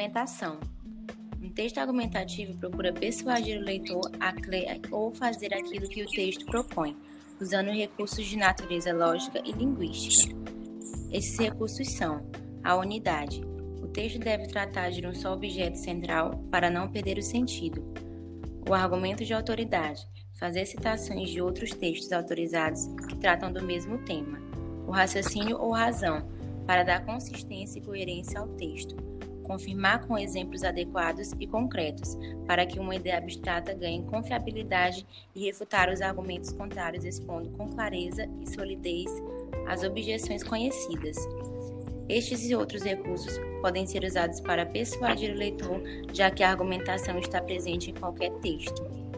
Argumentação. Um texto argumentativo procura persuadir o leitor a crer ou fazer aquilo que o texto propõe, usando recursos de natureza lógica e linguística. Esses recursos são a unidade. O texto deve tratar de um só objeto central para não perder o sentido. O argumento de autoridade. Fazer citações de outros textos autorizados que tratam do mesmo tema. O raciocínio ou razão. Para dar consistência e coerência ao texto. Confirmar com exemplos adequados e concretos, para que uma ideia abstrata ganhe confiabilidade e refutar os argumentos contrários, expondo com clareza e solidez as objeções conhecidas. Estes e outros recursos podem ser usados para persuadir o leitor, já que a argumentação está presente em qualquer texto.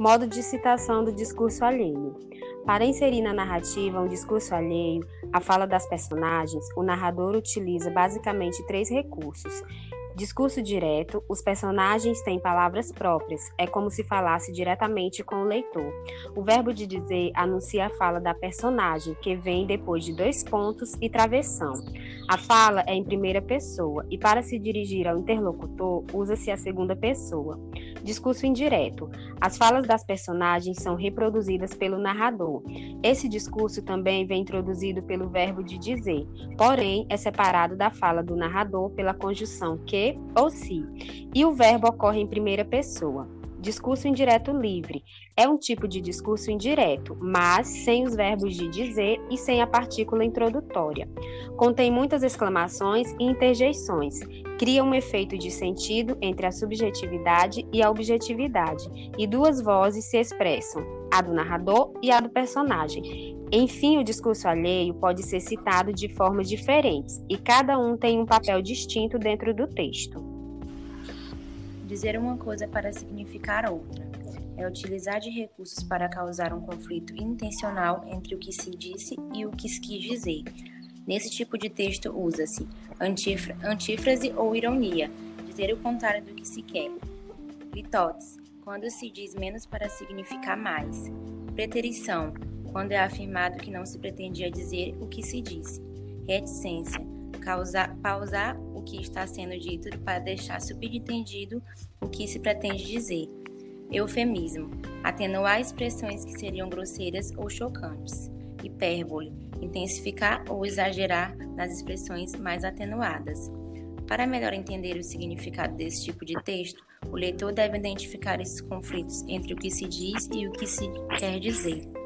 Modo de citação do discurso alheio. Para inserir na narrativa um discurso alheio à fala das personagens, o narrador utiliza basicamente três recursos: Discurso direto, os personagens têm palavras próprias, é como se falasse diretamente com o leitor. O verbo de dizer anuncia a fala da personagem, que vem depois de dois pontos e travessão. A fala é em primeira pessoa e, para se dirigir ao interlocutor, usa-se a segunda pessoa. Discurso indireto. As falas das personagens são reproduzidas pelo narrador. Esse discurso também vem introduzido pelo verbo de dizer, porém é separado da fala do narrador pela conjunção que ou se, e o verbo ocorre em primeira pessoa. Discurso indireto livre é um tipo de discurso indireto, mas sem os verbos de dizer e sem a partícula introdutória. Contém muitas exclamações e interjeições. Cria um efeito de sentido entre a subjetividade e a objetividade, e duas vozes se expressam, a do narrador e a do personagem. Enfim, o discurso alheio pode ser citado de formas diferentes, e cada um tem um papel distinto dentro do texto. Dizer uma coisa para significar outra é utilizar de recursos para causar um conflito intencional entre o que se disse e o que se quis dizer. Nesse tipo de texto usa-se antífrase ou ironia, dizer o contrário do que se quer. Litotes, quando se diz menos para significar mais. Preterição, quando é afirmado que não se pretendia dizer o que se disse. Reticência, causar, pausar o que está sendo dito para deixar subentendido o que se pretende dizer. Eufemismo, atenuar expressões que seriam grosseiras ou chocantes. Hipérbole, intensificar ou exagerar nas expressões mais atenuadas. Para melhor entender o significado desse tipo de texto, o leitor deve identificar esses conflitos entre o que se diz e o que se quer dizer.